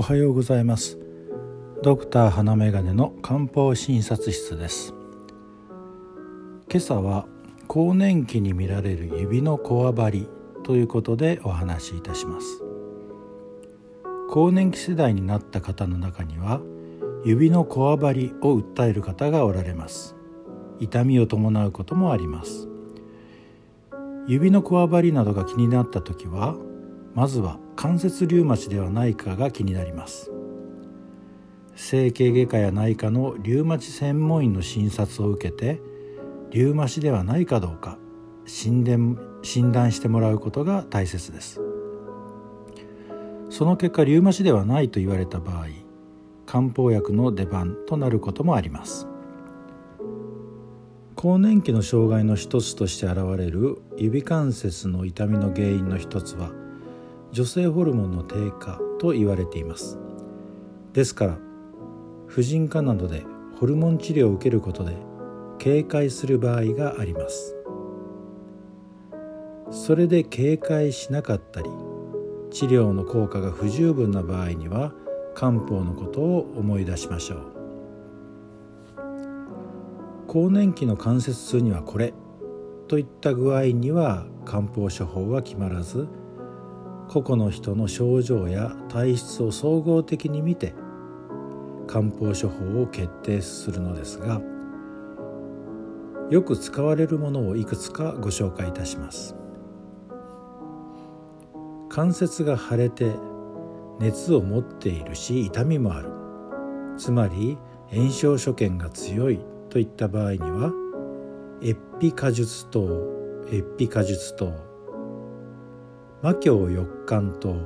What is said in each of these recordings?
おはようございます。ドクター花眼鏡の漢方診察室です。今朝は更年期に見られる指のこわばりということでお話しいたします。更年期世代になった方の中には指のこわばりを訴える方がおられます。痛みを伴うこともあります。指のこわばりなどが気になった時はまずは関節リウマチではないかが気になります。整形外科や内科のリウマチ専門医の診察を受けてリウマチではないかどうか診断診断してもらうことが大切です。その結果リウマチではないと言われた場合漢方薬の出番となることもあります。更年期の障害の一つとして現れる指関節の痛みの原因の一つは女性ホルモンの低下と言われています。ですから婦人科などでホルモン治療を受けることで警戒する場合があります。それで警戒しなかったり治療の効果が不十分な場合には漢方のことを思い出しましょう。更年期の関節痛にはこれといった具合には漢方処方は決まらず個々の人の症状や体質を総合的に見て漢方処方を決定するのですがよく使われるものをいくつかご紹介いたします。関節が腫れて熱を持っているし痛みもある。つまり炎症所見が強いといった場合にはエッピ果術糖エッピ果術糖魔教翼寒糖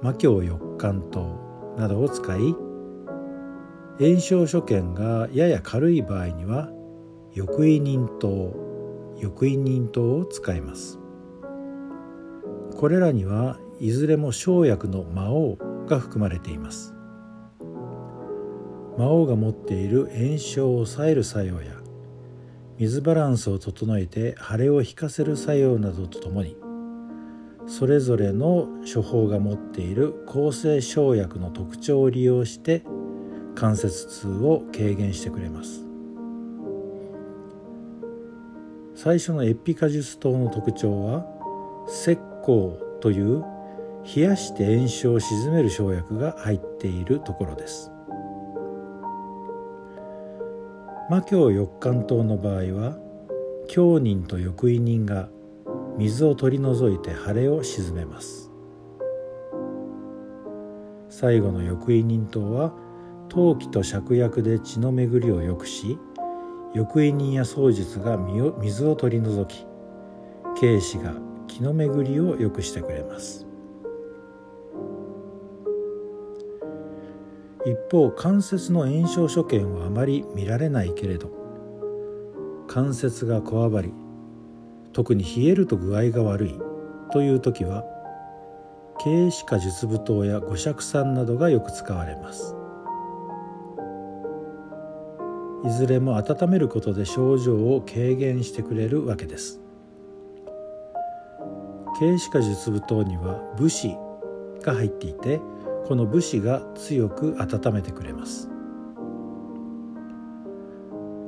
魔教翼寒糖などを使い炎症所見がやや軽い場合には翼位忍糖翼位忍糖を使います。これらにはいずれも生薬の魔王が含まれています。魔王が持っている炎症を抑える作用や水バランスを整えて腫れを引かせる作用などとともにそれぞれの処方が持っている抗生生薬の特徴を利用して関節痛を軽減してくれます。最初のエピカジュス糖の特徴は石膏という冷やして炎症を鎮める生薬が入っているところです。魔教翼寒糖の場合は強人と翼位人が水を取り除いて腫れを鎮めます。最後の翼位人糖は陶器と芍薬で血の巡りを良くし翼位人や槍術が水を取り除き軽視が気の巡りを良くしてくれます。一方関節の炎症所見はあまり見られないけれど関節がこわばり特に冷えると具合が悪いという時は軽視化術舞糖や五尺酸などがよく使われます。いずれも温めることで症状を軽減してくれるわけです。軽視化術舞糖には武士が入っていてこの武士が強く温めてくれます。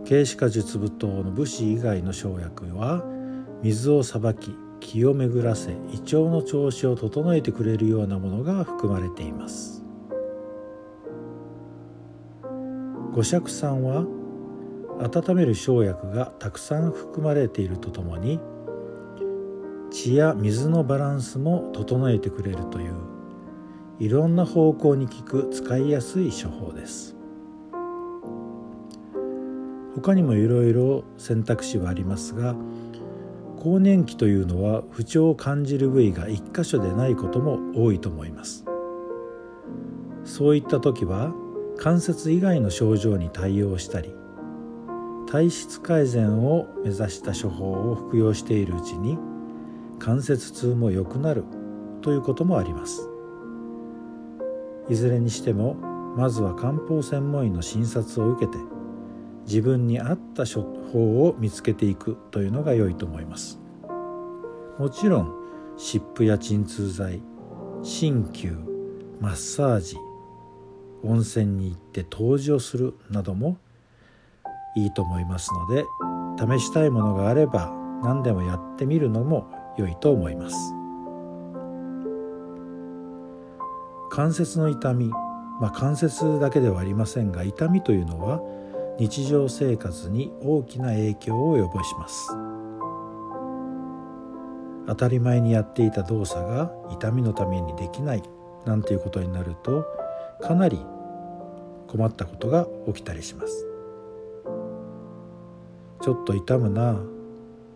軽視化術舞糖の武士以外の生薬は水をさばき気を巡らせ胃腸の調子を整えてくれるようなものが含まれています。五尺酸は温める生薬がたくさん含まれているとともに血や水のバランスも整えてくれるといういろんな方向に効く使いやすい処方です。他にもいろいろ選択肢はありますが更年期というのは不調を感じる部位が一箇所でないことも多いと思います。そういった時は関節以外の症状に対応したり体質改善を目指した処方を服用しているうちに関節痛も良くなるということもあります。いずれにしてもまずは漢方専門医の診察を受けて自分に合った処方を見つけていくというのが良いと思います。もちろん湿布や鎮痛剤鍼灸マッサージ温泉に行って湯治をするなどもいいと思いますので試したいものがあれば何でもやってみるのも良いと思います。関節の痛み、まあ、関節だけではありませんが痛みというのは日常生活に大きな影響を及ぼします。当たり前にやっていた動作が痛みのためにできないなんていうことになるとかなり困ったことが起きたりします。ちょっと痛むな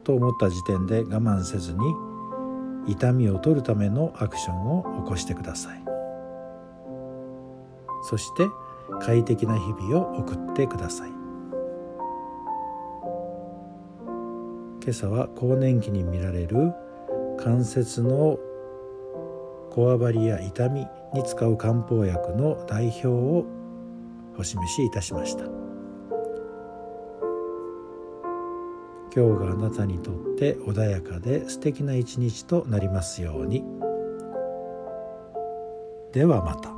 と思った時点で我慢せずに痛みを取るためのアクションを起こしてください。そして快適な日々を送ってください。今朝は更年期に見られる関節のこわばりや痛みに使う漢方薬の代表をお示しいたしました。今日があなたにとって穏やかで素敵な一日となりますように。ではまた。